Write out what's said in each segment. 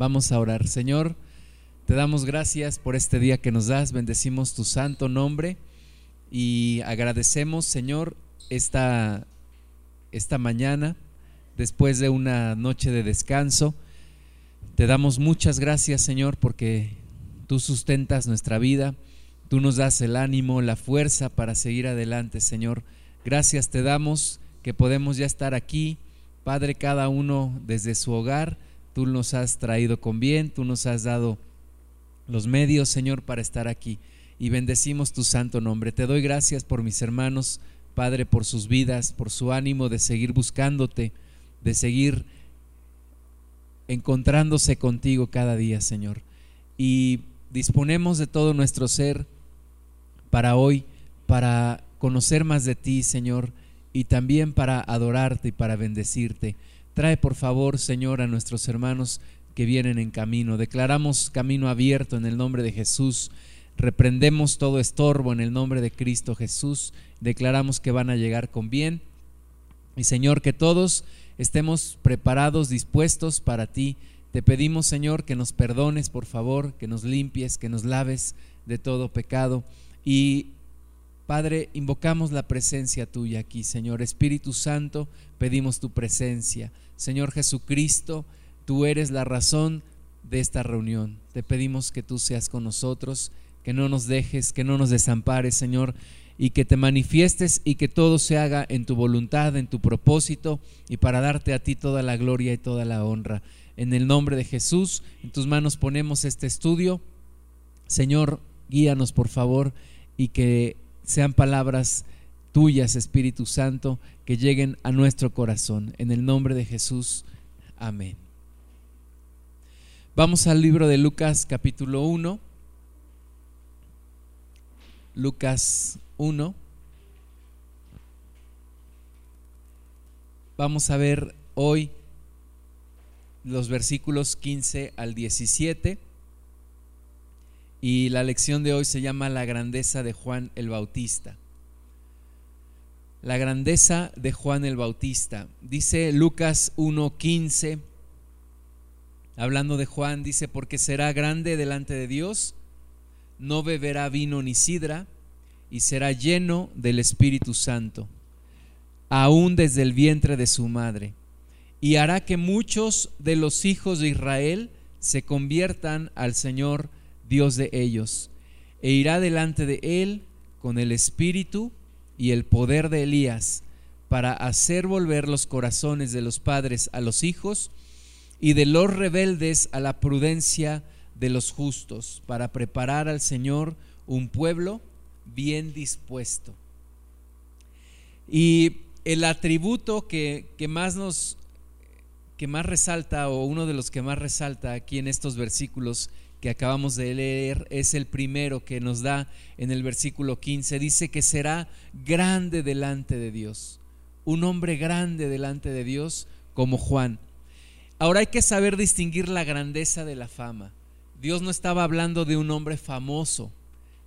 Vamos a orar. Señor, te damos gracias por este día que nos das, bendecimos tu santo nombre y agradecemos, Señor, esta, esta mañana, después de una noche de descanso. Te damos muchas gracias, Señor, porque tú sustentas nuestra vida, tú nos das el ánimo, la fuerza para seguir adelante, Señor. Gracias te damos que podemos ya estar aquí, Padre, cada uno desde su hogar. Tú nos has traído con bien, tú nos has dado los medios, Señor, para estar aquí. Y bendecimos tu santo nombre. Te doy gracias por mis hermanos, Padre, por sus vidas, por su ánimo de seguir buscándote, de seguir encontrándose contigo cada día, Señor. Y disponemos de todo nuestro ser para hoy, para conocer más de ti, Señor, y también para adorarte y para bendecirte. Trae por favor, Señor, a nuestros hermanos que vienen en camino. Declaramos camino abierto en el nombre de Jesús. Reprendemos todo estorbo en el nombre de Cristo Jesús. Declaramos que van a llegar con bien. Y Señor, que todos estemos preparados, dispuestos para ti. Te pedimos, Señor, que nos perdones, por favor, que nos limpies, que nos laves de todo pecado. Y Padre, invocamos la presencia tuya aquí, Señor. Espíritu Santo, pedimos tu presencia. Señor Jesucristo, tú eres la razón de esta reunión. Te pedimos que tú seas con nosotros, que no nos dejes, que no nos desampares, Señor, y que te manifiestes y que todo se haga en tu voluntad, en tu propósito, y para darte a ti toda la gloria y toda la honra. En el nombre de Jesús, en tus manos ponemos este estudio. Señor, guíanos por favor y que sean palabras tuyas, Espíritu Santo, que lleguen a nuestro corazón. En el nombre de Jesús. Amén. Vamos al libro de Lucas capítulo 1. Lucas 1. Vamos a ver hoy los versículos 15 al 17 y la lección de hoy se llama La grandeza de Juan el Bautista. La grandeza de Juan el Bautista. Dice Lucas 1:15, hablando de Juan, dice, porque será grande delante de Dios, no beberá vino ni sidra, y será lleno del Espíritu Santo, aún desde el vientre de su madre, y hará que muchos de los hijos de Israel se conviertan al Señor Dios de ellos, e irá delante de él con el espíritu y el poder de Elías, para hacer volver los corazones de los padres a los hijos y de los rebeldes a la prudencia de los justos, para preparar al Señor un pueblo bien dispuesto. Y el atributo que, que más nos que más resalta o uno de los que más resalta aquí en estos versículos que acabamos de leer es el primero que nos da en el versículo 15. Dice que será grande delante de Dios. Un hombre grande delante de Dios como Juan. Ahora hay que saber distinguir la grandeza de la fama. Dios no estaba hablando de un hombre famoso.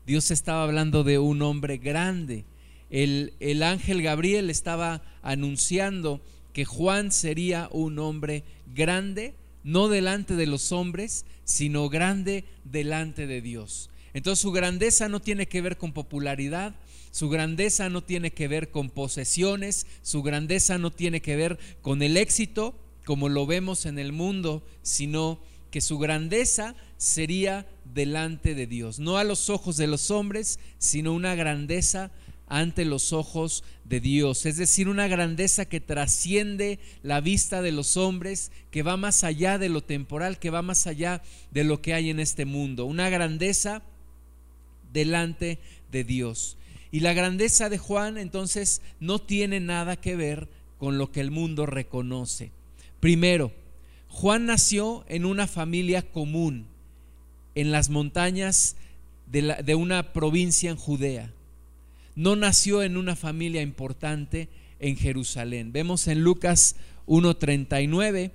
Dios estaba hablando de un hombre grande. El, el ángel Gabriel estaba anunciando que Juan sería un hombre grande no delante de los hombres, sino grande delante de Dios. Entonces su grandeza no tiene que ver con popularidad, su grandeza no tiene que ver con posesiones, su grandeza no tiene que ver con el éxito como lo vemos en el mundo, sino que su grandeza sería delante de Dios, no a los ojos de los hombres, sino una grandeza ante los ojos de Dios, es decir, una grandeza que trasciende la vista de los hombres, que va más allá de lo temporal, que va más allá de lo que hay en este mundo, una grandeza delante de Dios. Y la grandeza de Juan entonces no tiene nada que ver con lo que el mundo reconoce. Primero, Juan nació en una familia común, en las montañas de, de una provincia en Judea no nació en una familia importante en Jerusalén. Vemos en Lucas 1.39,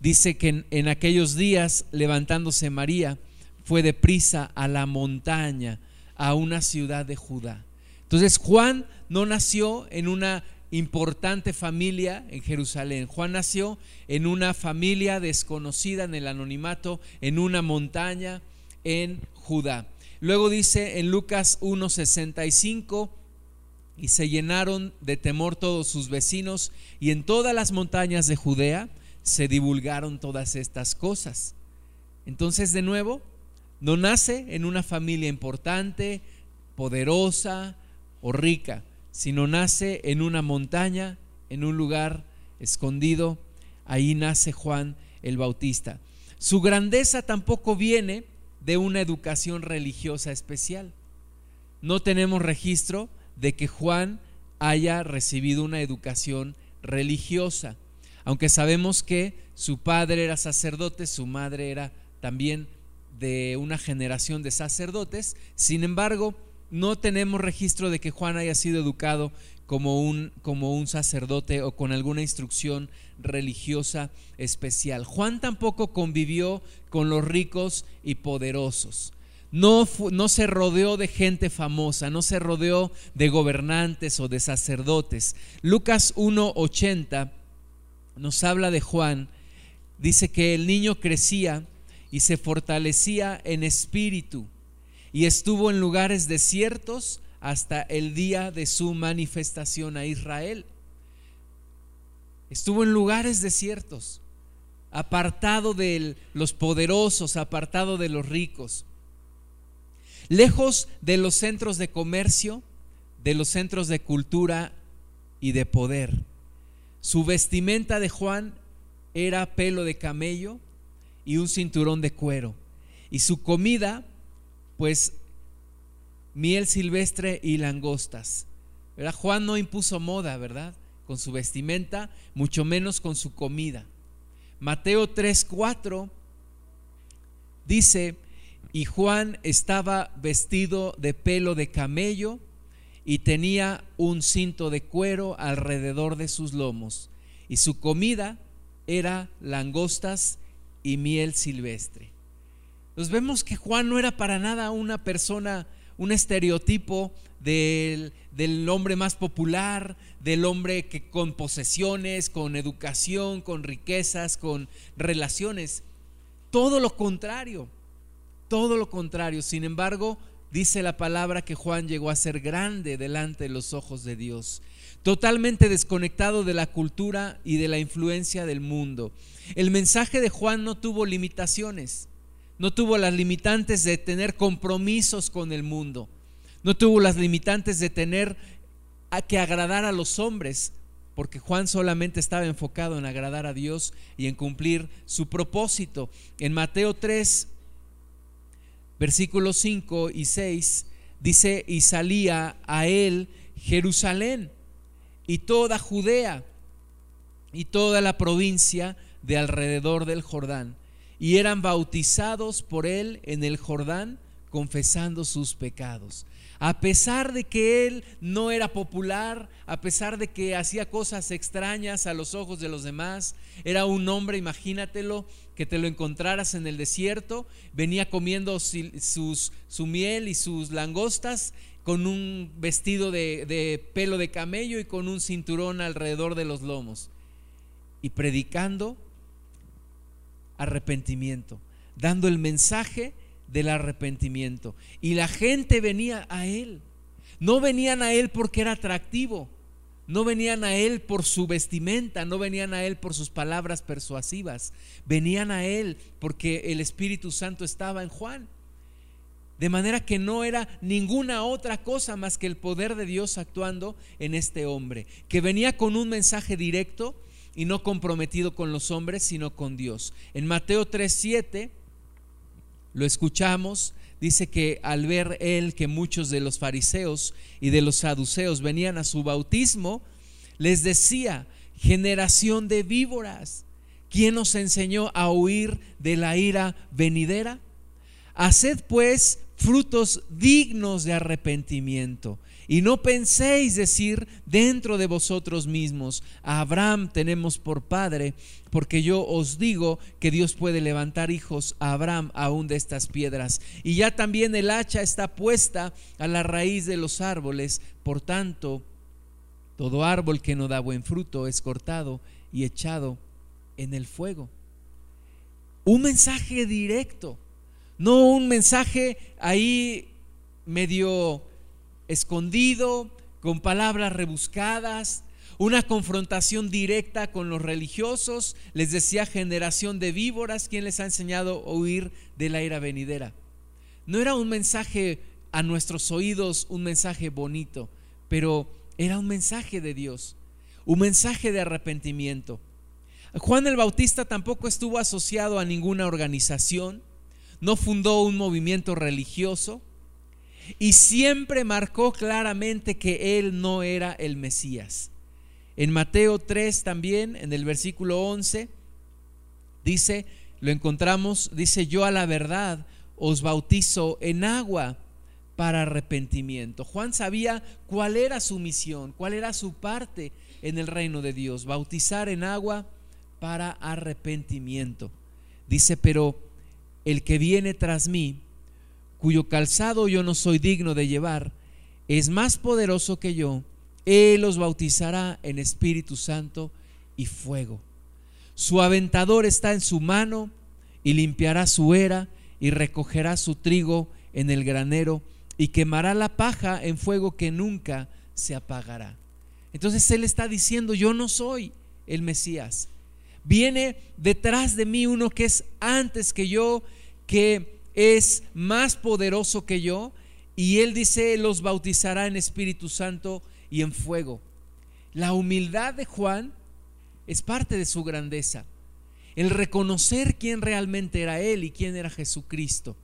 dice que en, aquellos días, levantándose María, fue deprisa a la montaña, a una ciudad de Judá. Entonces Juan no nació en una importante familia en Jerusalén. Juan nació en una familia desconocida en el anonimato, en una montaña en Judá. Luego dice en Lucas 1:65, y se llenaron de temor todos sus vecinos, y en todas las montañas de Judea se divulgaron todas estas cosas. Entonces, de nuevo, no nace en una familia importante, poderosa o rica, sino nace en una montaña, en un lugar escondido. Ahí nace Juan el Bautista. Su grandeza tampoco viene de una educación religiosa especial. No tenemos registro de que Juan haya recibido una educación religiosa, aunque sabemos que su padre era sacerdote, su madre era también de una generación de sacerdotes, sin embargo, no tenemos registro de que Juan haya sido educado como un, como un sacerdote o con alguna instrucción religiosa especial. Juan tampoco convivió con los ricos y poderosos. No, no, se rodeó de gente famosa, no se rodeó de gobernantes o de sacerdotes. Lucas 1.80 nos habla de Juan, dice que el niño crecía y se fortalecía en espíritu y estuvo en lugares desiertos hasta el día de su manifestación a Israel. Estuvo en lugares desiertos, apartado de los poderosos, apartado de los ricos, lejos de los centros de comercio, de los centros de cultura y de poder. Su vestimenta de Juan era pelo de camello y un cinturón de cuero. Y su comida pues miel silvestre y langostas. ¿verdad? Juan no impuso moda, ¿verdad? Con su vestimenta, mucho menos con su comida. Mateo 3:4 dice, y Juan estaba vestido de pelo de camello y tenía un cinto de cuero alrededor de sus lomos, y su comida era langostas y miel silvestre. Nos vemos que Juan no era para nada una persona, un estereotipo del, del, hombre más popular, del hombre que con posesiones, con educación, con riquezas, con relaciones. Todo lo contrario, todo lo contrario. Sin embargo, dice la palabra que Juan llegó a ser grande delante de los ojos de Dios, totalmente desconectado de la cultura y de la influencia del mundo. El mensaje de Juan no tuvo limitaciones no tuvo las limitantes de tener compromisos con el mundo, no tuvo las limitantes de tener a que agradar a los hombres, porque Juan solamente estaba enfocado en agradar a Dios y en cumplir su propósito. En Mateo 3, versículos 5 y 6, dice, y salía a él Jerusalén y toda Judea y toda la provincia de alrededor del Jordán y eran bautizados por él en el Jordán confesando sus pecados. A pesar de que él no era popular, a pesar de que hacía cosas extrañas a los ojos de los demás, era un hombre, imagínatelo, que te lo encontraras en el desierto, venía comiendo su miel y sus langostas con un vestido de, de pelo de camello y con un cinturón alrededor de los lomos, y predicando arrepentimiento, dando el mensaje del arrepentimiento. Y la gente venía a Él. No venían a Él porque era atractivo, no venían a Él por su vestimenta, no venían a Él por sus palabras persuasivas, venían a Él porque el Espíritu Santo estaba en Juan. De manera que no era ninguna otra cosa más que el poder de Dios actuando en este hombre, que venía con un mensaje directo y no comprometido con los hombres, sino con Dios. En Mateo 3:7 lo escuchamos, dice que al ver él que muchos de los fariseos y de los saduceos venían a su bautismo, les decía, generación de víboras, ¿quién nos enseñó a huir de la ira venidera? Haced pues frutos dignos de arrepentimiento y no penséis decir dentro de vosotros mismos, a Abraham tenemos por padre, porque yo os digo que Dios puede levantar hijos a Abraham aún de estas piedras. Y ya también el hacha está puesta a la raíz de los árboles, por tanto, Todo árbol que no da buen fruto es cortado y echado en el fuego. Un mensaje directo, no un mensaje ahí medio escondido, con palabras rebuscadas, una confrontación directa con los religiosos, les decía generación de víboras, quien les ha enseñado a huir de la ira venidera. No era un mensaje a nuestros oídos, un mensaje bonito, pero era un mensaje de Dios, un mensaje de arrepentimiento. Juan el Bautista tampoco estuvo asociado a ninguna organización, no fundó un movimiento religioso y siempre marcó claramente que él no era el Mesías. En Mateo 3 también, en el versículo 11, dice, lo encontramos, dice, yo a la verdad os bautizo en agua para arrepentimiento. Juan sabía cuál era su misión, cuál era su parte en el reino de Dios, bautizar en agua para arrepentimiento. Dice, pero el que viene tras mí, cuyo calzado yo no soy digno de llevar, es más poderoso que yo él los bautizará en Espíritu Santo y fuego. Su aventador está en su mano y limpiará su era y recogerá su trigo en el granero y quemará la paja en fuego que nunca se apagará. Entonces Él está diciendo, yo no soy el Mesías. Viene detrás de mí uno que es antes que yo, que es más poderoso que yo. Y Él dice, los bautizará en Espíritu Santo y en fuego. La humildad de Juan es parte de su grandeza. El reconocer quién realmente era Él y quién era Jesucristo.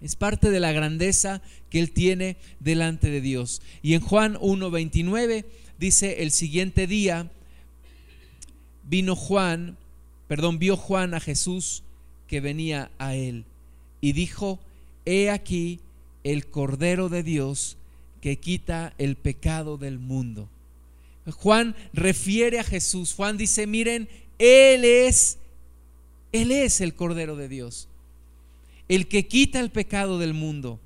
Es parte de la grandeza que Él tiene delante de Dios. Y en Juan 1.29 dice, el siguiente día vino Juan, perdón, vio Juan a Jesús que venía a Él y dijo, he aquí el Cordero de Dios que quita el pecado del mundo. Juan refiere a Jesús. Juan dice, miren, Él es, Él es el Cordero de Dios, el que quita el pecado del mundo.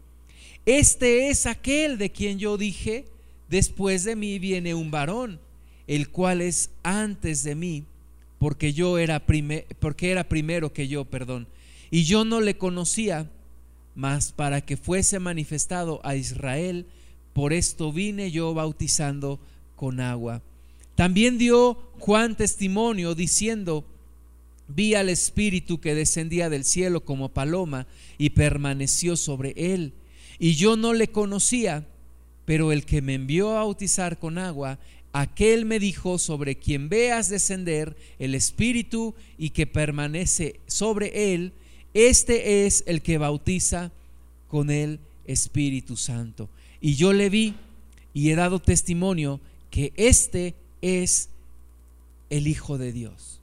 Este es aquel de quien yo dije, después de mí viene un varón, el cual es antes de mí, porque yo era, porque era primero que yo, perdón. Y yo no le conocía, mas para que fuese manifestado a Israel, por esto vine yo bautizando con agua. También dio Juan testimonio diciendo, vi al Espíritu que descendía del cielo como paloma y permaneció sobre él. Y yo no le conocía, pero el que me envió a bautizar con agua, aquel me dijo, sobre quien veas descender el Espíritu y que permanece sobre él, este es el que bautiza con el Espíritu Santo. Y yo le vi y he dado testimonio que este es el Hijo de Dios.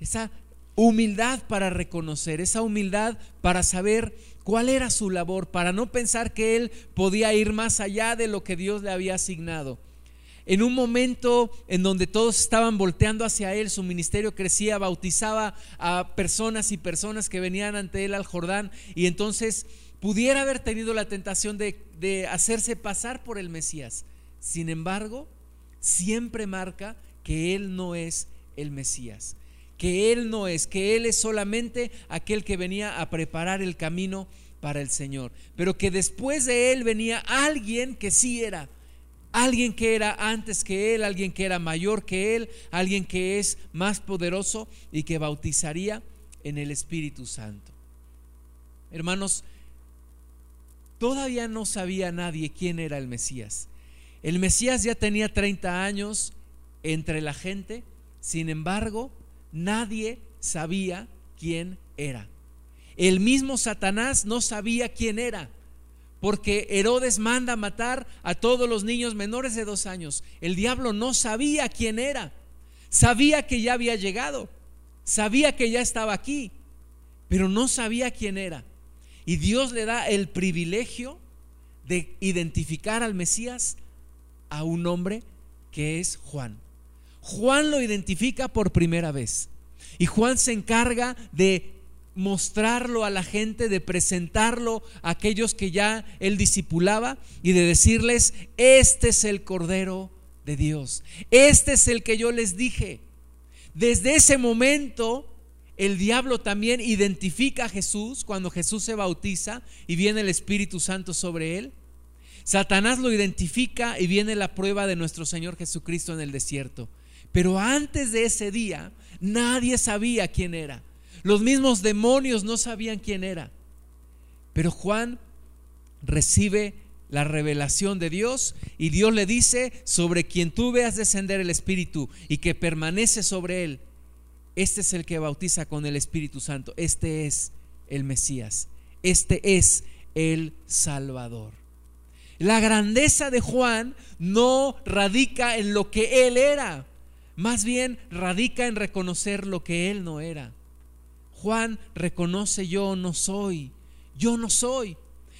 Esa humildad para reconocer, esa humildad para saber cuál era su labor, para no pensar que él podía ir más allá de lo que Dios le había asignado. En un momento en donde todos estaban volteando hacia él, su ministerio crecía, bautizaba a personas y personas que venían ante él al Jordán y entonces pudiera haber tenido la tentación de, hacerse pasar por el Mesías. Sin embargo, siempre marca que Él no es el Mesías, que Él no es, que Él es solamente aquel que venía a preparar el camino para el Señor, pero que después de Él venía alguien que sí era, alguien que era antes que Él, alguien que era mayor que Él, alguien que es más poderoso y que bautizaría en el Espíritu Santo. Hermanos, todavía no sabía nadie quién era el Mesías. El Mesías ya tenía 30 años entre la gente, sin embargo, nadie sabía quién era. El mismo Satanás no sabía quién era, porque Herodes manda matar a todos los niños menores de dos años. El diablo no sabía quién era, sabía que ya había llegado, sabía que ya estaba aquí, pero no sabía quién era. Y Dios le da el privilegio de identificar al Mesías a un hombre que es Juan. Juan lo identifica por primera vez. Y Juan se encarga de mostrarlo a la gente, de presentarlo a aquellos que ya él discipulaba y de decirles, este es el Cordero de Dios. Este es el que yo les dije. Desde ese momento, el diablo también identifica a Jesús cuando Jesús se bautiza y viene el Espíritu Santo sobre él. Satanás lo identifica y viene la prueba de nuestro Señor Jesucristo en el desierto. Pero antes de ese día, nadie sabía quién era. Los mismos demonios no sabían quién era. Pero Juan recibe la revelación de Dios y Dios le dice, sobre quien tú veas descender el Espíritu y que permanece sobre él, este es el que bautiza con el Espíritu Santo, este es el Mesías, este es el Salvador. La grandeza de Juan no radica en lo que él era, más bien radica en reconocer lo que él no era. Juan reconoce yo no soy, yo no soy.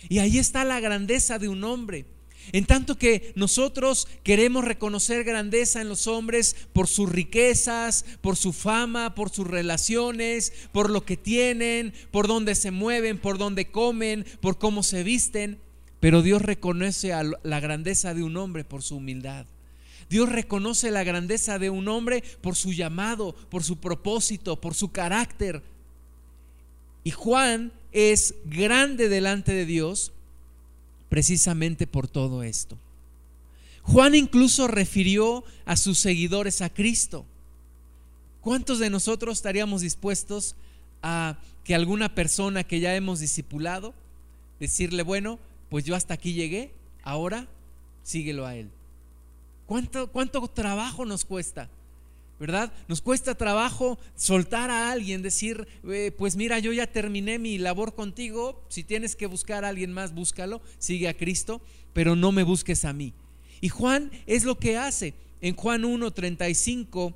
Y ahí está la grandeza de un hombre. En tanto que nosotros queremos reconocer grandeza en los hombres por sus riquezas, por su fama, por sus relaciones, por lo que tienen, por dónde se mueven, por dónde comen, por cómo se visten. Pero Dios reconoce la grandeza de un hombre por su humildad. Dios reconoce la grandeza de un hombre por su llamado, por su propósito, por su carácter. Y Juan es grande delante de Dios precisamente por todo esto. Juan incluso refirió a sus seguidores a Cristo. ¿Cuántos de nosotros estaríamos dispuestos a que alguna persona que ya hemos discipulado, decirle, bueno, pues yo hasta aquí llegué, ahora síguelo a él? ¿Cuánto, cuánto trabajo nos cuesta? ¿Verdad? Nos cuesta trabajo soltar a alguien, decir, eh, pues mira, yo ya terminé mi labor contigo, si tienes que buscar a alguien más, búscalo, sigue a Cristo, pero no me busques a mí. Y Juan es lo que hace. En Juan 1.35,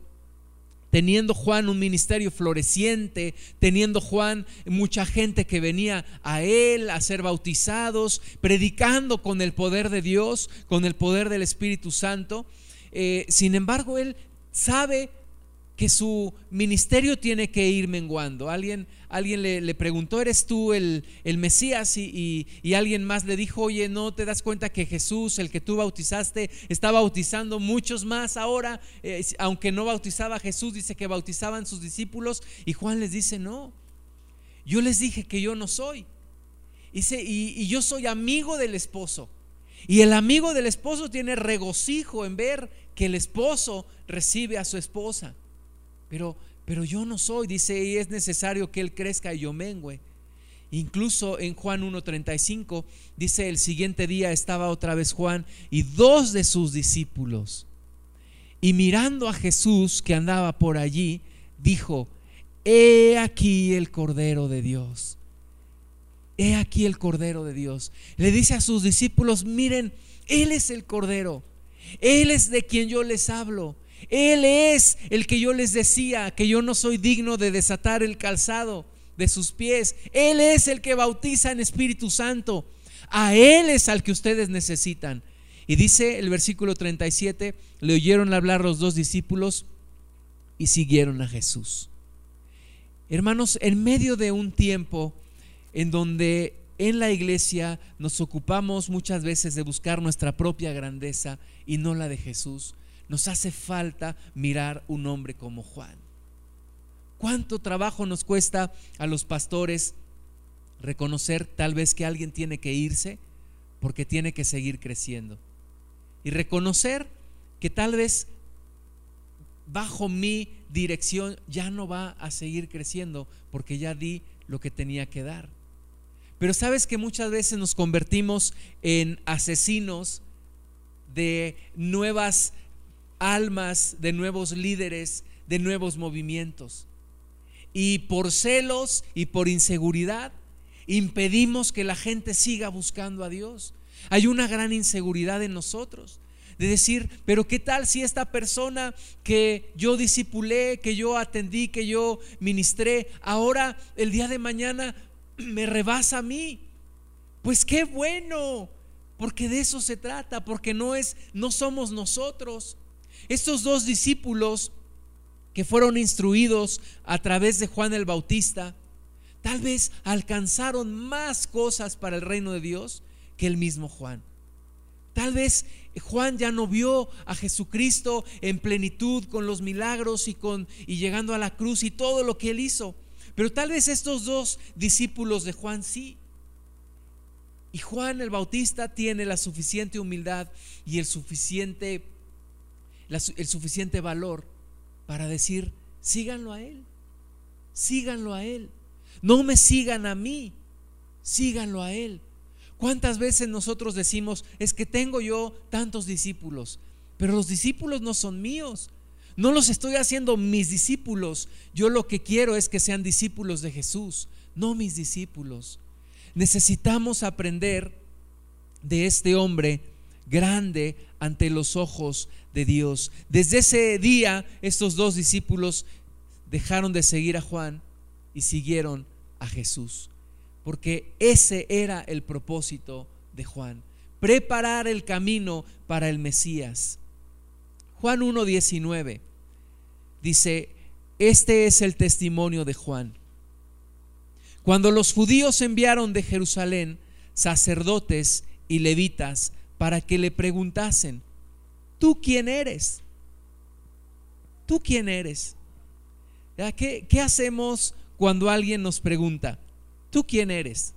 teniendo Juan un ministerio floreciente, teniendo Juan mucha gente que venía a él a ser bautizados, predicando con el poder de Dios, con el poder del Espíritu Santo. Eh, sin embargo, él sabe que su ministerio tiene que ir menguando. Alguien, alguien le, preguntó, ¿eres tú el, Mesías? Y, alguien más le dijo, oye, ¿no te das cuenta que Jesús, el que tú bautizaste, está bautizando muchos más ahora? Eh, aunque no bautizaba a Jesús, dice que bautizaban sus discípulos. Y Juan les dice, no, yo les dije que yo no soy. Y yo soy amigo del esposo. Y el amigo del esposo tiene regocijo en ver que el esposo recibe a su esposa. Pero, pero yo no soy, dice, y es necesario que él crezca y yo mengüe. Incluso en Juan 1.35 dice, el siguiente día estaba otra vez Juan y dos de sus discípulos. Y mirando a Jesús que andaba por allí, dijo, he aquí el Cordero de Dios. He aquí el Cordero de Dios. Le dice a sus discípulos, miren, Él es el Cordero él es de quien yo les hablo. Él es el que yo les decía que yo no soy digno de desatar el calzado de sus pies. Él es el que bautiza en Espíritu Santo. A Él es al que ustedes necesitan. Y dice el versículo 37, le oyeron hablar los dos discípulos y siguieron a Jesús. Hermanos, en medio de un tiempo en donde en la iglesia nos ocupamos muchas veces de buscar nuestra propia grandeza y no la de Jesús, nos hace falta mirar un hombre como Juan. ¿Cuánto trabajo nos cuesta a los pastores reconocer tal vez que alguien tiene que irse porque tiene que seguir creciendo? Y reconocer que tal vez bajo mi dirección ya no va a seguir creciendo porque ya di lo que tenía que dar. Pero sabes que muchas veces nos convertimos en asesinos de nuevas almas, de nuevos líderes, de nuevos movimientos. Y por celos y por inseguridad impedimos que la gente siga buscando a Dios. Hay una gran inseguridad en nosotros de decir, pero ¿qué tal si esta persona que yo disipulé, que yo atendí, que yo ministré, ahora el día de mañana me rebasa a mí. Pues qué bueno, porque de eso se trata, porque no es no somos nosotros. Estos dos discípulos que fueron instruidos a través de Juan el Bautista, tal vez alcanzaron más cosas para el reino de Dios que el mismo Juan. Tal vez Juan ya no vio a Jesucristo en plenitud con los milagros y con y llegando a la cruz y todo lo que él hizo. Pero tal vez estos dos discípulos de Juan sí. Y Juan el Bautista tiene la suficiente humildad y el suficiente, el suficiente valor para decir, síganlo a Él, síganlo a Él. No me sigan a mí, síganlo a Él. ¿Cuántas veces nosotros decimos, es que tengo yo tantos discípulos, pero los discípulos no son míos? No los estoy haciendo mis discípulos. Yo lo que quiero es que sean discípulos de Jesús, no mis discípulos. Necesitamos aprender de este hombre grande ante los ojos de Dios. Desde ese día estos dos discípulos dejaron de seguir a Juan y siguieron a Jesús. Porque ese era el propósito de Juan, preparar el camino para el Mesías. Juan 1.19 dice, este es el testimonio de Juan. Cuando los judíos enviaron de Jerusalén sacerdotes y levitas para que le preguntasen, ¿tú quién eres? ¿Tú quién eres? ¿Qué, ¿Qué, hacemos cuando alguien nos pregunta, ¿tú quién eres?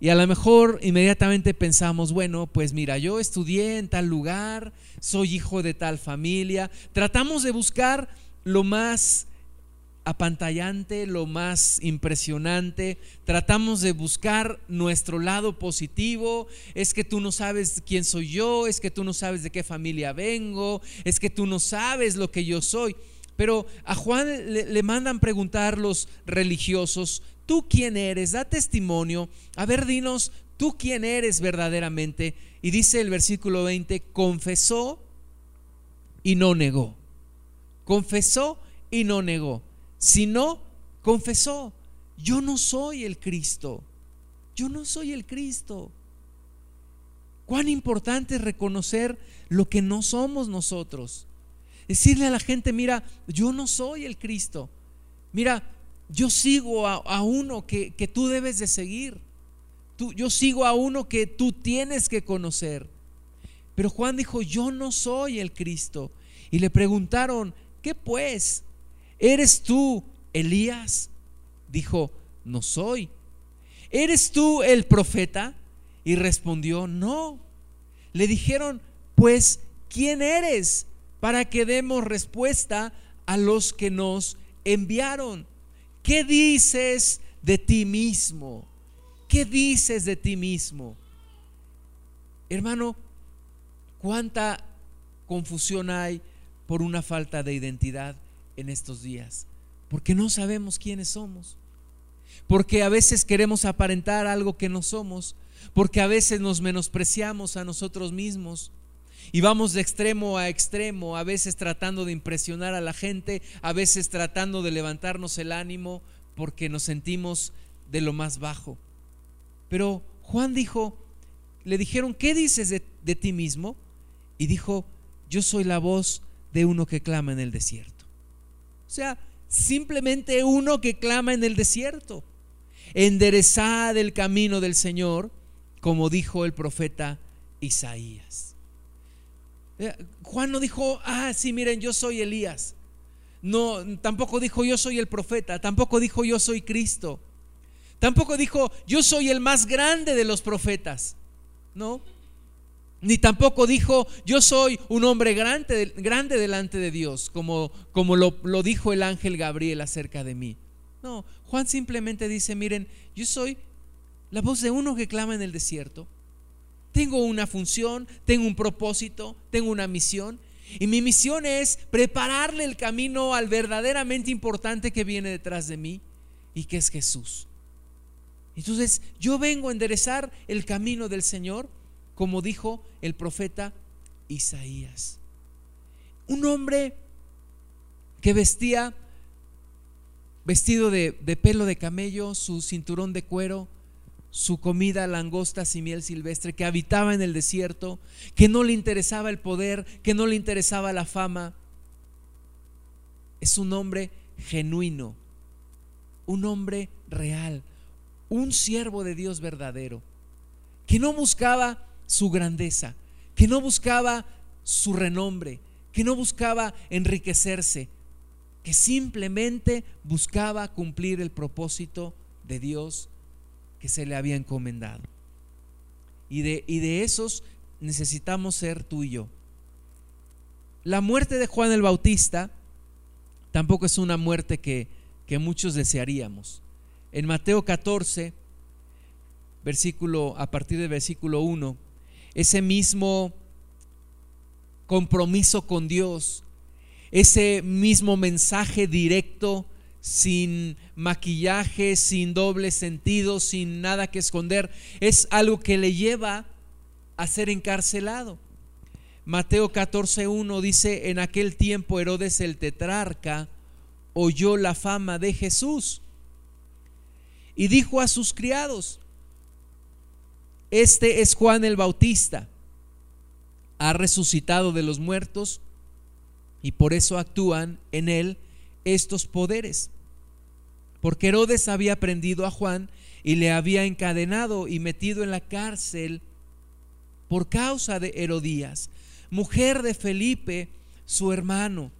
Y a lo mejor inmediatamente pensamos, bueno, pues mira, yo estudié en tal lugar, soy hijo de tal familia. Tratamos de buscar lo más apantallante, lo más impresionante. Tratamos de buscar nuestro lado positivo. Es que tú no sabes quién soy yo, es que tú no sabes de qué familia vengo, es que tú no sabes lo que yo soy. Pero a Juan le, mandan preguntar los religiosos, ¿tú quién eres? Da testimonio. A ver, dinos, ¿tú quién eres verdaderamente? Y dice el versículo 20, confesó y no negó. Confesó y no negó sino confesó, yo no soy el Cristo, yo no soy el Cristo. Cuán importante es reconocer lo que no somos nosotros. Decirle a la gente, mira, yo no soy el Cristo. Mira, yo sigo a, uno que, tú debes de seguir. Tú, yo sigo a uno que tú tienes que conocer. Pero Juan dijo, yo no soy el Cristo. Y le preguntaron, ¿qué pues? ¿Eres tú Elías? Dijo, no soy. ¿Eres tú el profeta? Y respondió, no. Le dijeron, pues, ¿quién eres? Para que demos respuesta a los que nos enviaron. ¿Qué dices de ti mismo? ¿Qué dices de ti mismo? Hermano, ¿cuánta confusión hay por una falta de identidad? en estos días, porque no sabemos quiénes somos, porque a veces queremos aparentar algo que no somos, porque a veces nos menospreciamos a nosotros mismos y vamos de extremo a extremo, a veces tratando de impresionar a la gente, a veces tratando de levantarnos el ánimo porque nos sentimos de lo más bajo. Pero Juan dijo, le dijeron, ¿qué dices de, de ti mismo? Y dijo, yo soy la voz de uno que clama en el desierto. O sea, simplemente uno que clama en el desierto. Enderezad el camino del Señor, como dijo el profeta Isaías. Eh, Juan no dijo, ah, sí, miren, yo soy Elías. No, tampoco dijo yo soy el profeta, tampoco dijo yo soy Cristo. Tampoco dijo yo soy el más grande de los profetas. No, ni tampoco dijo, yo soy un hombre grande, grande delante de Dios, como, como lo, lo dijo el ángel Gabriel acerca de mí. No, Juan simplemente dice, miren, yo soy la voz de uno que clama en el desierto. Tengo una función, tengo un propósito, tengo una misión. Y mi misión es prepararle el camino al verdaderamente importante que viene detrás de mí y que es Jesús. Entonces yo vengo a enderezar el camino del Señor como dijo el profeta Isaías. Un hombre que vestía vestido de, pelo de camello, su cinturón de cuero, su comida langostas y miel silvestre, que habitaba en el desierto, que no le interesaba el poder, que no le interesaba la fama. Es un hombre genuino, un hombre real, un siervo de Dios verdadero, que no buscaba su grandeza, que no buscaba su renombre, que no buscaba enriquecerse, que simplemente buscaba cumplir el propósito de Dios que se le había encomendado. Y de, y de esos necesitamos ser tú y yo. La muerte de Juan el Bautista tampoco es una muerte que, que muchos desearíamos. En Mateo 14, versículo, a partir del versículo 1, ese mismo compromiso con Dios, ese mismo mensaje directo, sin maquillaje, sin doble sentido, sin nada que esconder, es algo que le lleva a ser encarcelado. Mateo 14.1 dice, en aquel tiempo Herodes el tetrarca oyó la fama de Jesús y dijo a sus criados, este es Juan el Bautista, ha resucitado de los muertos y por eso actúan en él estos poderes. Porque Herodes había prendido a Juan y le había encadenado y metido en la cárcel por causa de Herodías, mujer de Felipe, su hermano,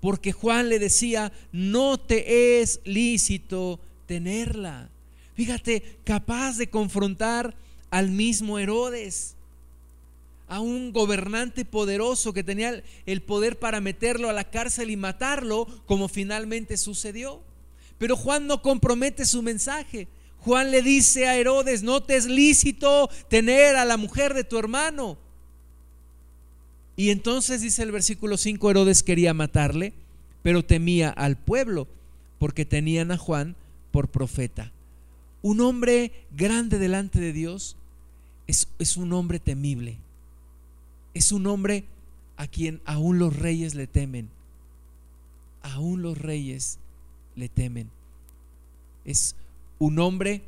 porque Juan le decía, no te es lícito tenerla. Fíjate, capaz de confrontar al mismo Herodes, a un gobernante poderoso que tenía el poder para meterlo a la cárcel y matarlo, como finalmente sucedió. Pero Juan no compromete su mensaje. Juan le dice a Herodes, no te es lícito tener a la mujer de tu hermano. Y entonces dice el versículo 5, Herodes quería matarle, pero temía al pueblo, porque tenían a Juan por profeta. Un hombre grande delante de Dios es, es un hombre temible. Es un hombre a quien aún los reyes le temen. Aún los reyes le temen. Es un hombre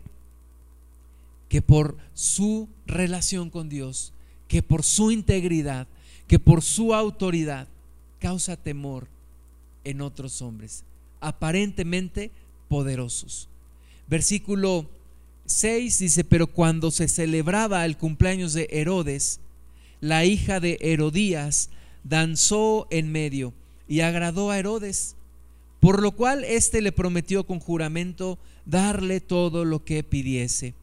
que por su relación con Dios, que por su integridad, que por su autoridad, causa temor en otros hombres, aparentemente poderosos. Versículo 6 dice, pero cuando se celebraba el cumpleaños de Herodes, la hija de Herodías danzó en medio y agradó a Herodes, por lo cual éste le prometió con juramento darle todo lo que pidiese.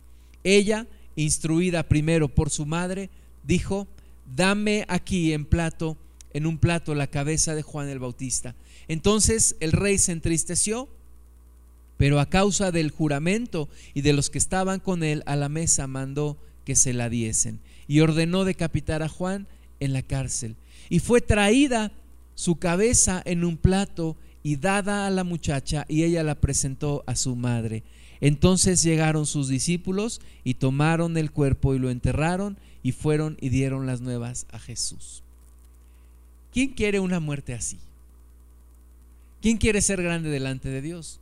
Ella, instruida primero por su madre, dijo, dame aquí en plato, en un plato la cabeza de Juan el Bautista. Entonces el rey se entristeció, pero a causa del juramento y de los que estaban con él a la mesa mandó que se la diesen y ordenó decapitar a Juan en la cárcel. Y fue traída su cabeza en un plato y dada a la muchacha y ella la presentó a su madre. Entonces llegaron sus discípulos y tomaron el cuerpo y lo enterraron y fueron y dieron las nuevas a Jesús. ¿Quién quiere una muerte así? ¿Quién quiere ser grande delante de Dios?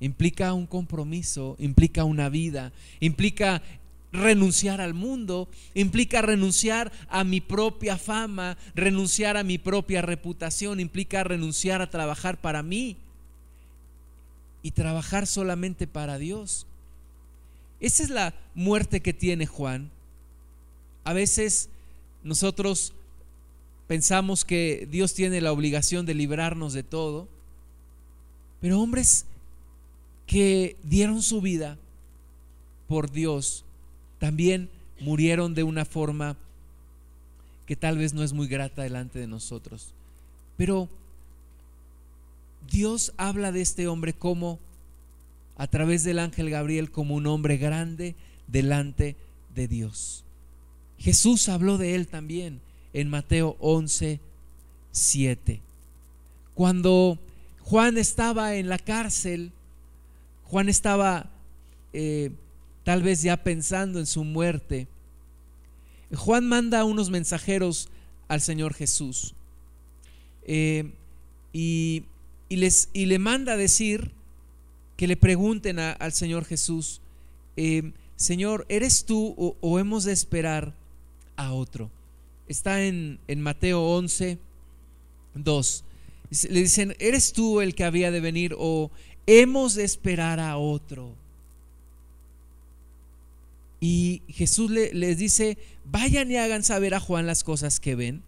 Implica un compromiso, implica una vida, implica renunciar al mundo, implica renunciar a mi propia fama, renunciar a mi propia reputación, implica renunciar a trabajar para mí y trabajar solamente para Dios. Esa es la muerte que tiene Juan. A veces nosotros pensamos que Dios tiene la obligación de librarnos de todo, pero hombres que dieron su vida por Dios también murieron de una forma que tal vez no es muy grata delante de nosotros. Pero Dios habla de este hombre como, a través del ángel Gabriel, como un hombre grande delante de Dios. Jesús habló de él también en Mateo 11, 7. Cuando Juan estaba en la cárcel, Juan estaba eh, tal vez ya pensando en su muerte, Juan manda unos mensajeros al Señor Jesús eh, y, les, y, le manda decir que le pregunten al Señor Jesús, eh, Señor, ¿eres tú o, hemos de esperar a otro? Está en, en Mateo 11, 2. Le dicen, ¿eres tú el que había de venir o hemos de esperar a otro? Y Jesús les dice, vayan y hagan saber a Juan las cosas que ven.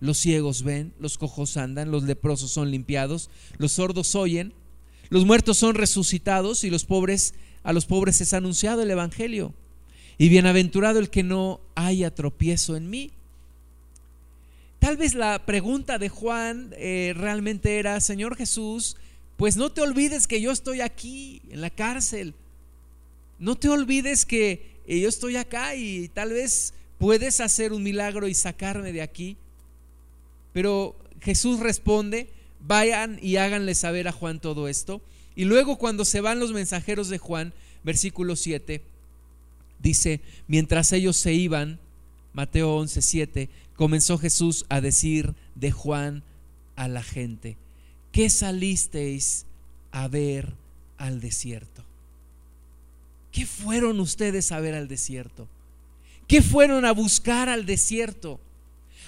Los ciegos ven, los cojos andan, los leprosos son limpiados, los sordos oyen, los muertos son resucitados y los pobres a los pobres es anunciado el evangelio. Y bienaventurado el que no haya tropiezo en mí. Tal vez la pregunta de Juan eh, realmente era, Señor Jesús, pues no te olvides que yo estoy aquí en la cárcel. No te olvides que eh, yo estoy acá y tal vez puedes hacer un milagro y sacarme de aquí. Pero Jesús responde, vayan y háganle saber a Juan todo esto. Y luego cuando se van los mensajeros de Juan, versículo 7, dice, mientras ellos se iban, Mateo 11, 7, comenzó Jesús a decir de Juan a la gente, ¿qué salisteis a ver al desierto? ¿Qué fueron ustedes a ver al desierto? ¿Qué fueron a buscar al desierto?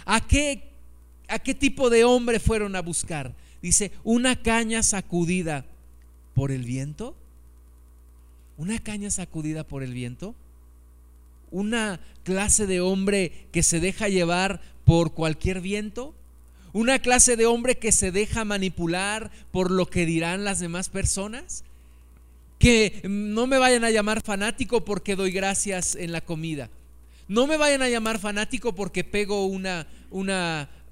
¿A qué, a qué tipo de hombre fueron a buscar? Dice, una caña sacudida por el viento. Una caña sacudida por el viento. Una clase de hombre que se deja llevar por cualquier viento. Una clase de hombre que se deja manipular por lo que dirán las demás personas. Que no me vayan a llamar fanático porque doy gracias en la comida. No me vayan a llamar fanático porque pego una,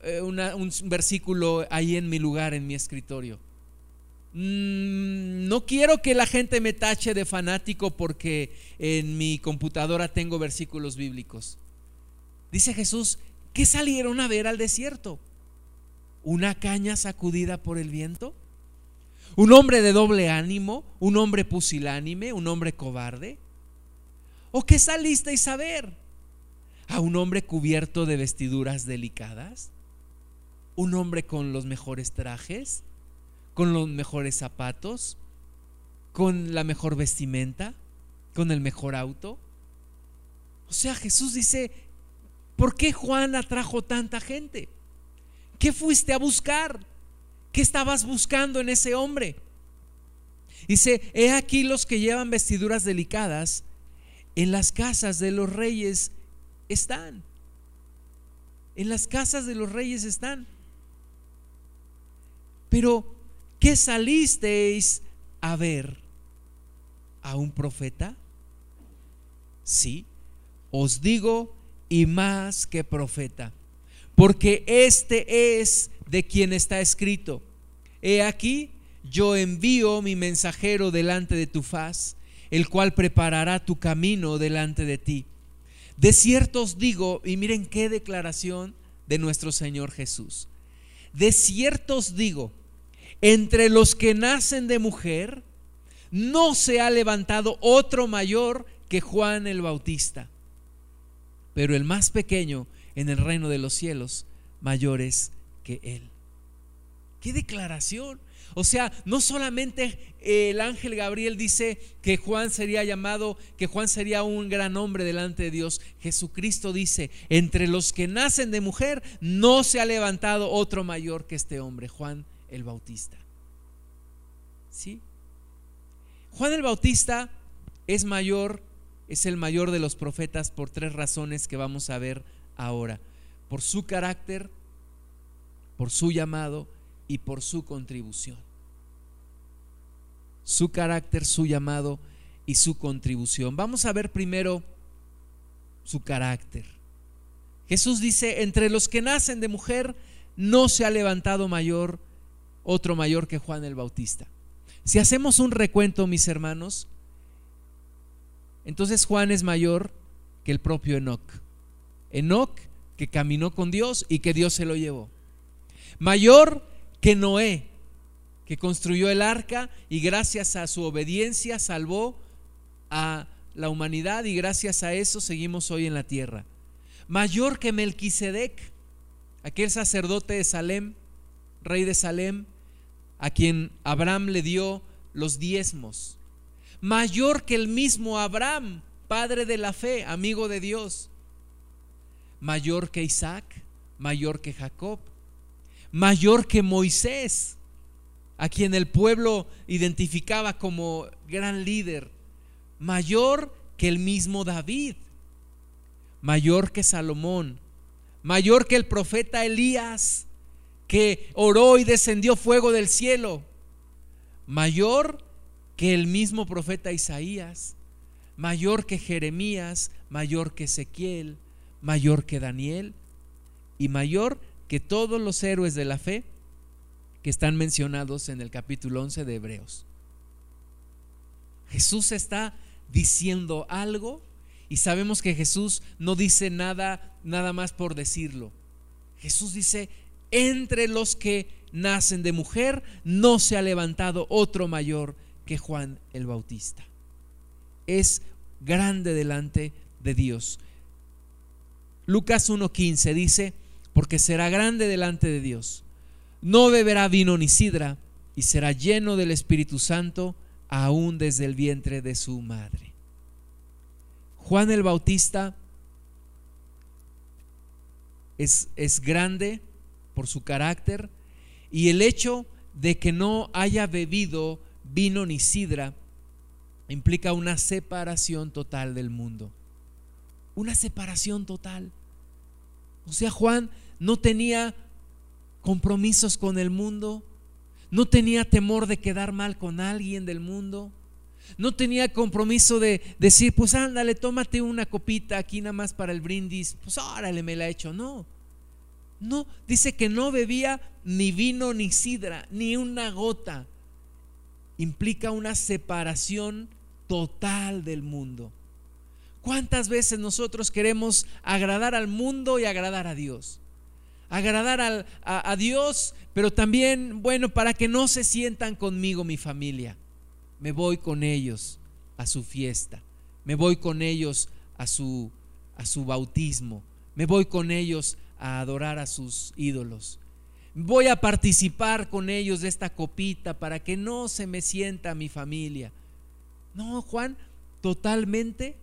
eh, un versículo ahí en mi lugar, en mi escritorio. Mm, no quiero que la gente me tache de fanático porque en mi computadora tengo versículos bíblicos. Dice Jesús, ¿qué salieron a ver al desierto? ¿Una caña sacudida por el viento? Un hombre de doble ánimo, un hombre pusilánime, un hombre cobarde. ¿O qué salisteis a ver? ¿A un hombre cubierto de vestiduras delicadas? ¿Un hombre con los mejores trajes? ¿Con los mejores zapatos? ¿Con la mejor vestimenta? ¿Con el mejor auto? O sea, Jesús dice, ¿por qué Juan atrajo tanta gente? ¿Qué fuiste a buscar? ¿Qué estabas buscando en ese hombre? Dice, he aquí los que llevan vestiduras delicadas, en las casas de los reyes están. En las casas de los reyes están. Pero, ¿qué salisteis a ver? ¿A un profeta? Sí, os digo, y más que profeta, porque este es de quien está escrito, he aquí, yo envío mi mensajero delante de tu faz, el cual preparará tu camino delante de ti. De cierto os digo, y miren qué declaración de nuestro Señor Jesús. De cierto os digo, entre los que nacen de mujer, no se ha levantado otro mayor que Juan el Bautista. Pero el más pequeño en el reino de los cielos, mayor es que él. ¡Qué declaración! O sea, no solamente el ángel Gabriel dice que Juan sería llamado, que Juan sería un gran hombre delante de Dios. Jesucristo dice, entre los que nacen de mujer no se ha levantado otro mayor que este hombre, Juan el Bautista. ¿Sí? Juan el Bautista es mayor, es el mayor de los profetas por tres razones que vamos a ver ahora. Por su carácter, por su llamado y por su contribución. Su carácter, su llamado y su contribución. Vamos a ver primero su carácter. Jesús dice, entre los que nacen de mujer no se ha levantado mayor, otro mayor que Juan el Bautista. Si hacemos un recuento, mis hermanos, entonces Juan es mayor que el propio Enoch. Enoch que caminó con Dios y que Dios se lo llevó. Mayor que Noé, que construyó el arca y gracias a su obediencia salvó a la humanidad y gracias a eso seguimos hoy en la tierra. Mayor que Melquisedec, aquel sacerdote de Salem, rey de Salem, a quien Abraham le dio los diezmos. Mayor que el mismo Abraham, padre de la fe, amigo de Dios. Mayor que Isaac, mayor que Jacob, mayor que Moisés, a quien el pueblo identificaba como gran líder, mayor que el mismo David, mayor que Salomón, mayor que el profeta Elías, que oró y descendió fuego del cielo, mayor que el mismo profeta Isaías, mayor que Jeremías, mayor que Ezequiel, mayor que Daniel y mayor que todos los héroes de la fe que están mencionados en el capítulo 11 de Hebreos. Jesús está diciendo algo y sabemos que Jesús no dice nada nada más por decirlo. Jesús dice, entre los que nacen de mujer no se ha levantado otro mayor que Juan el Bautista. Es grande delante de Dios. Lucas 1.15 dice, porque será grande delante de Dios. No beberá vino ni sidra y será lleno del Espíritu Santo aún desde el vientre de su madre. Juan el Bautista es, es grande por su carácter y el hecho de que no haya bebido vino ni sidra implica una separación total del mundo. Una separación total. O sea, Juan no tenía compromisos con el mundo, no tenía temor de quedar mal con alguien del mundo, no tenía compromiso de decir, pues ándale, tómate una copita aquí nada más para el brindis, pues órale, me la he hecho. No, no, dice que no bebía ni vino ni sidra, ni una gota. Implica una separación total del mundo. ¿Cuántas veces nosotros queremos agradar al mundo y agradar a Dios? Agradar a, a Dios, pero también, bueno, para que no se sientan conmigo mi familia. Me voy con ellos a su fiesta. Me voy con ellos a su, a su bautismo. Me voy con ellos a adorar a sus ídolos. Voy a participar con ellos de esta copita para que no se me sienta mi familia. No, Juan, totalmente,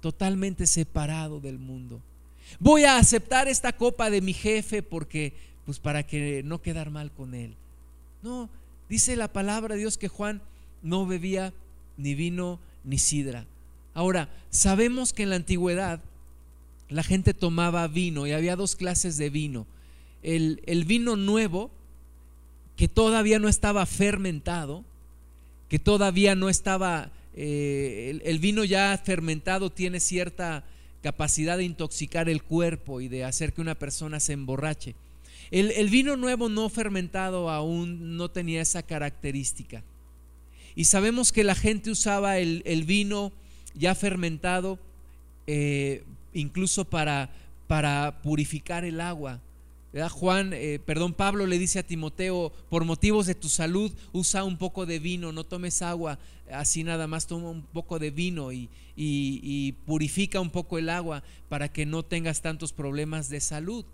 totalmente separado del mundo. Voy a aceptar esta copa de mi jefe porque, pues para que no quedar mal con él. No, dice la palabra de Dios que Juan no bebía ni vino ni sidra. Ahora, sabemos que en la antigüedad la gente tomaba vino y había dos clases de vino. El, el vino nuevo, que todavía no estaba fermentado, que todavía no estaba, eh, el, vino ya fermentado tiene cierta capacidad de intoxicar el cuerpo y de hacer que una persona se emborrache. El, el, vino nuevo no fermentado aún no tenía esa característica. Y sabemos que la gente usaba el, el vino ya fermentado eh, incluso para, para purificar el agua. Juan, eh, perdón, Pablo le dice a Timoteo, por motivos de tu salud, usa un poco de vino, no tomes agua así nada más, toma un poco de vino y, y purifica un poco el agua para que no tengas tantos problemas de salud.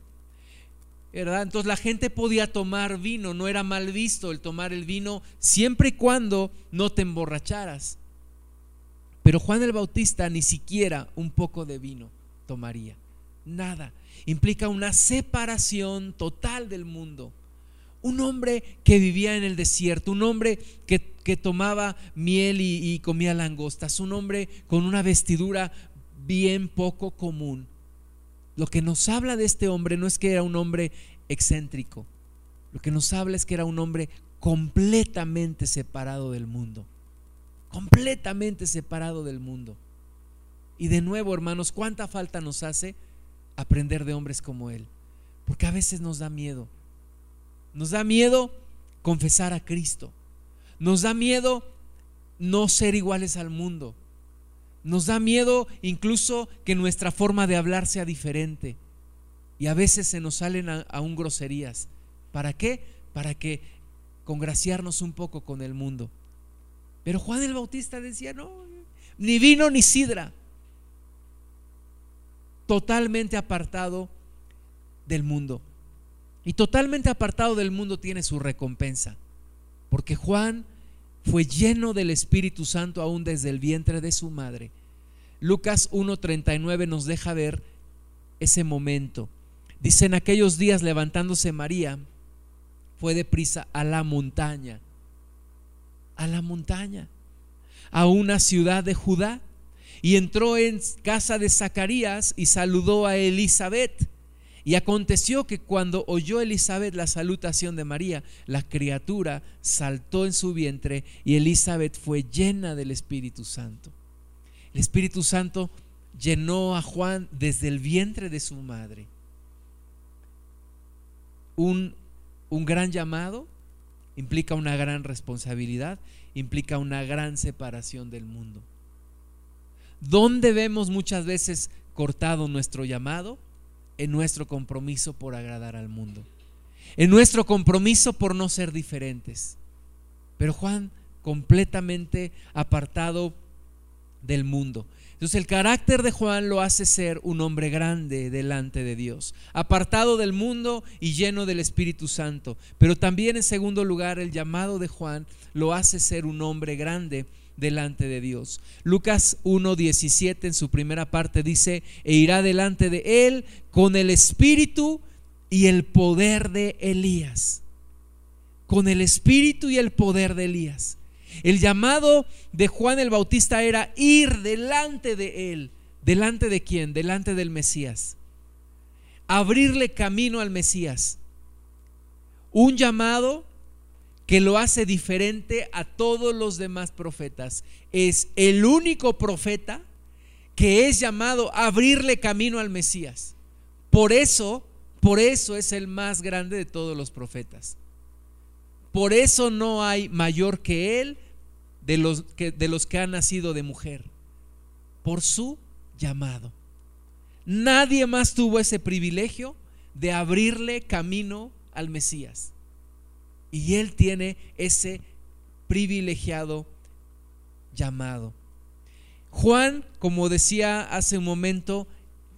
¿verdad? Entonces la gente podía tomar vino, no era mal visto el tomar el vino siempre y cuando no te emborracharas. Pero Juan el Bautista ni siquiera un poco de vino tomaría. Nada. Implica una separación total del mundo. Un hombre que vivía en el desierto, un hombre que, tomaba miel y, y comía langostas, un hombre con una vestidura bien poco común. Lo que nos habla de este hombre no es que era un hombre excéntrico, lo que nos habla es que era un hombre completamente separado del mundo, completamente separado del mundo. Y de nuevo, hermanos, ¿cuánta falta nos hace aprender de hombres como Él? Porque a veces nos da miedo. Nos da miedo confesar a Cristo. Nos da miedo no ser iguales al mundo. Nos da miedo incluso que nuestra forma de hablar sea diferente. Y a veces se nos salen aún groserías. ¿Para qué? Para que congraciarnos un poco con el mundo. Pero Juan el Bautista decía, no, ni vino ni sidra totalmente apartado del mundo. Y totalmente apartado del mundo tiene su recompensa. Porque Juan fue lleno del Espíritu Santo aún desde el vientre de su madre. Lucas 1.39 nos deja ver ese momento. Dice, en aquellos días levantándose María, fue deprisa a la montaña, a la montaña, a una ciudad de Judá y entró en casa de Zacarías y saludó a Elizabeth. Y aconteció que cuando oyó Elizabeth la salutación de María, la criatura saltó en su vientre y Elizabeth fue llena del Espíritu Santo. El Espíritu Santo llenó a Juan desde el vientre de su madre. Un, un gran llamado implica una gran responsabilidad, implica una gran separación del mundo. ¿Dónde vemos muchas veces cortado nuestro llamado? En nuestro compromiso por agradar al mundo. En nuestro compromiso por no ser diferentes. Pero Juan completamente apartado del mundo. Entonces el carácter de Juan lo hace ser un hombre grande delante de Dios, apartado del mundo y lleno del Espíritu Santo. Pero también en segundo lugar el llamado de Juan lo hace ser un hombre grande delante de Dios. Lucas 1.17 en su primera parte dice, e irá delante de él con el espíritu y el poder de Elías. Con el espíritu y el poder de Elías. El llamado de Juan el Bautista era ir delante de él. ¿Delante de quién? Delante del Mesías. Abrirle camino al Mesías. Un llamado que lo hace diferente a todos los demás profetas. Es el único profeta que es llamado a abrirle camino al Mesías. Por eso, por eso es el más grande de todos los profetas. Por eso no hay mayor que él de los que, de los que han nacido de mujer. Por su llamado. Nadie más tuvo ese privilegio de abrirle camino al Mesías. Y Él tiene ese privilegiado llamado. Juan, como decía hace un momento,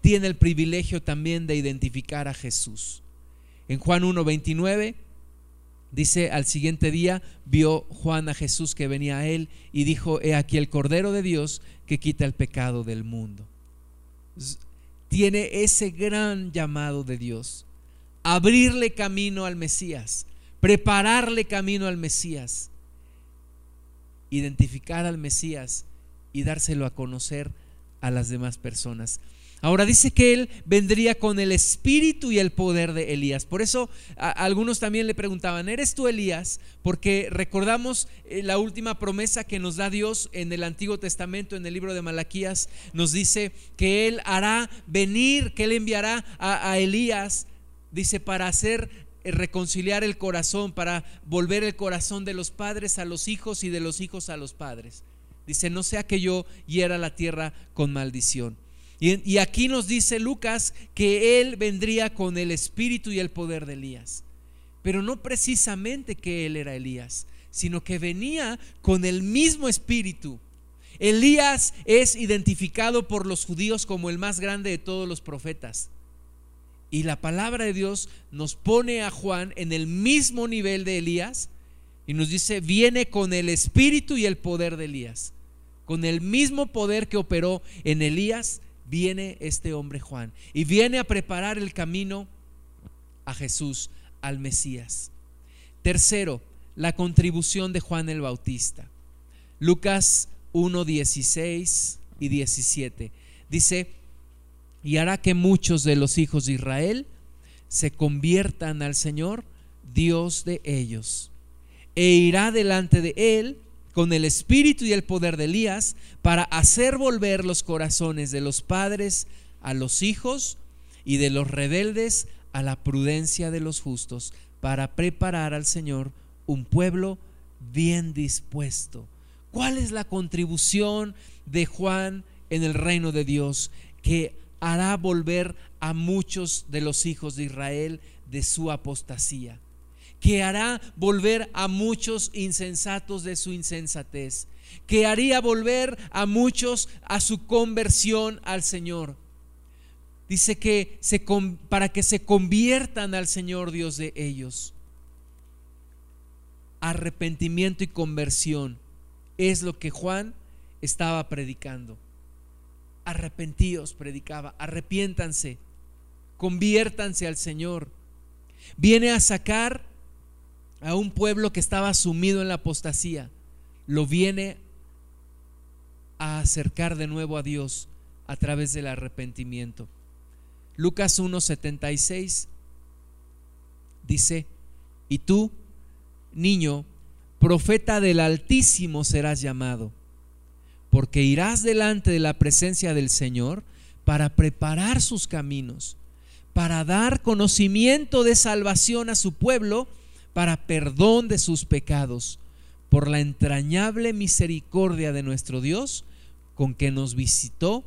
tiene el privilegio también de identificar a Jesús. En Juan 1.29 dice, al siguiente día vio Juan a Jesús que venía a él y dijo, he aquí el Cordero de Dios que quita el pecado del mundo. Tiene ese gran llamado de Dios, abrirle camino al Mesías, prepararle camino al Mesías, identificar al Mesías y dárselo a conocer a las demás personas. Ahora dice que él vendría con el espíritu y el poder de Elías. Por eso algunos también le preguntaban, ¿eres tú Elías? Porque recordamos eh, la última promesa que nos da Dios en el Antiguo Testamento, en el libro de Malaquías, nos dice que él hará venir, que él enviará a, a Elías, dice, para hacer reconciliar el corazón, para volver el corazón de los padres a los hijos y de los hijos a los padres. Dice, no sea que yo hiera la tierra con maldición. Y, y aquí nos dice Lucas que él vendría con el espíritu y el poder de Elías. Pero no precisamente que él era Elías, sino que venía con el mismo espíritu. Elías es identificado por los judíos como el más grande de todos los profetas. Y la palabra de Dios nos pone a Juan en el mismo nivel de Elías y nos dice, viene con el espíritu y el poder de Elías. Con el mismo poder que operó en Elías, viene este hombre Juan y viene a preparar el camino a Jesús, al Mesías. Tercero, la contribución de Juan el Bautista. Lucas 1, 16 y 17. Dice, y hará que muchos de los hijos de Israel se conviertan al Señor, Dios de ellos. E irá delante de él con el espíritu y el poder de Elías para hacer volver los corazones de los padres a los hijos y de los rebeldes a la prudencia de los justos, para preparar al Señor un pueblo bien dispuesto. ¿Cuál es la contribución de Juan en el reino de Dios? Que hará volver a muchos de los hijos de Israel de su apostasía, que hará volver a muchos insensatos de su insensatez, que haría volver a muchos a su conversión al Señor. Dice que se, para que se conviertan al Señor Dios de ellos. Arrepentimiento y conversión es lo que Juan estaba predicando arrepentíos, predicaba, arrepiéntanse, conviértanse al Señor. Viene a sacar a un pueblo que estaba sumido en la apostasía, lo viene a acercar de nuevo a Dios a través del arrepentimiento. Lucas 1:76 dice, y tú, niño, profeta del Altísimo serás llamado, porque irás delante de la presencia del Señor para preparar sus caminos, para dar conocimiento de salvación a su pueblo, para perdón de sus pecados, por la entrañable misericordia de nuestro Dios, con que nos visitó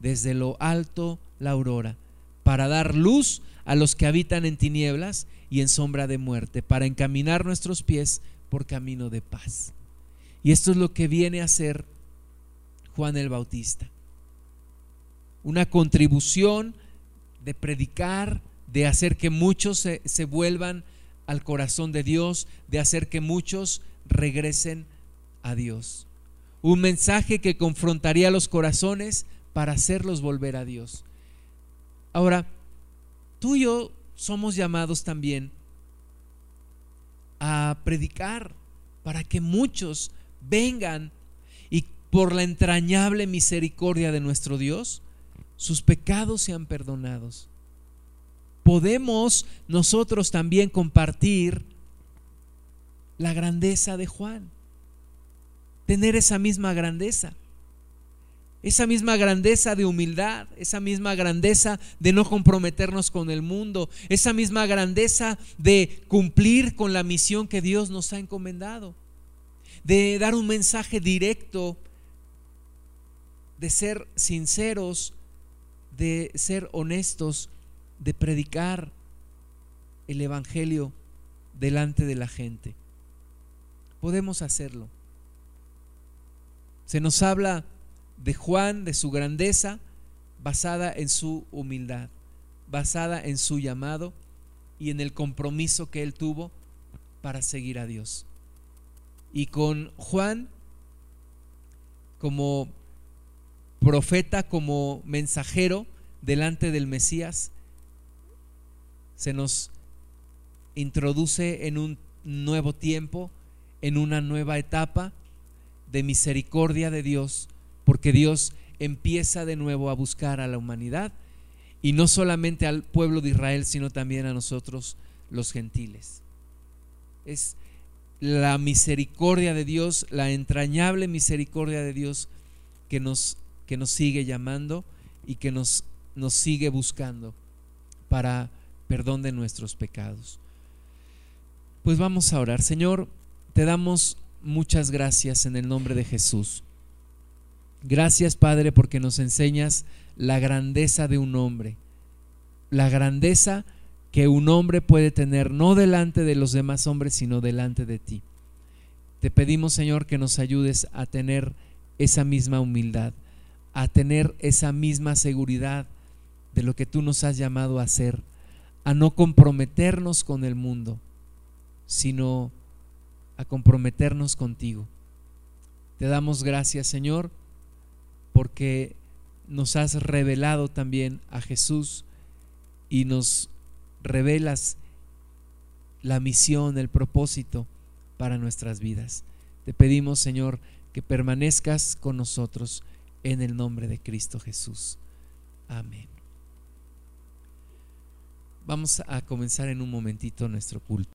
desde lo alto la aurora, para dar luz a los que habitan en tinieblas y en sombra de muerte, para encaminar nuestros pies por camino de paz. Y esto es lo que viene a hacer Juan el Bautista. Una contribución de predicar, de hacer que muchos se, se vuelvan al corazón de Dios, de hacer que muchos regresen a Dios. Un mensaje que confrontaría los corazones para hacerlos volver a Dios. Ahora, tú y yo somos llamados también a predicar para que muchos vengan por la entrañable misericordia de nuestro Dios, sus pecados sean perdonados. Podemos nosotros también compartir la grandeza de Juan, tener esa misma grandeza esa misma grandeza de humildad, esa misma grandeza de no comprometernos con el mundo, esa misma grandeza de cumplir con la misión que Dios nos ha encomendado, de dar un mensaje directo, de ser sinceros, de ser honestos, de predicar el Evangelio delante de la gente. Podemos hacerlo. Se nos habla de Juan, de su grandeza, basada en su humildad, basada en su llamado y en el compromiso que él tuvo para seguir a Dios. Y con Juan como profeta, como mensajero delante del Mesías, se nos introduce en un nuevo tiempo, en una nueva etapa de misericordia de Dios porque Dios empieza de nuevo a buscar a la humanidad y no solamente al pueblo de Israel, sino también a nosotros los gentiles. Es la misericordia de Dios, la entrañable misericordia de Dios que nos, que nos sigue llamando y que nos, nos sigue buscando para perdón de nuestros pecados. Pues vamos a orar. Señor, te damos muchas gracias en el nombre de Jesús. Gracias Padre porque nos enseñas la grandeza de un hombre, la grandeza que un hombre puede tener no delante de los demás hombres, sino delante de ti. Te pedimos Señor que nos ayudes a tener esa misma humildad, a tener esa misma seguridad de lo que tú nos has llamado a hacer, a no comprometernos con el mundo, sino a comprometernos contigo. Te damos gracias Señor porque nos has revelado también a Jesús y nos revelas la misión, el propósito para nuestras vidas. Te pedimos, Señor, que permanezcas con nosotros en el nombre de Cristo Jesús. Amén. Vamos a comenzar en un momentito nuestro culto.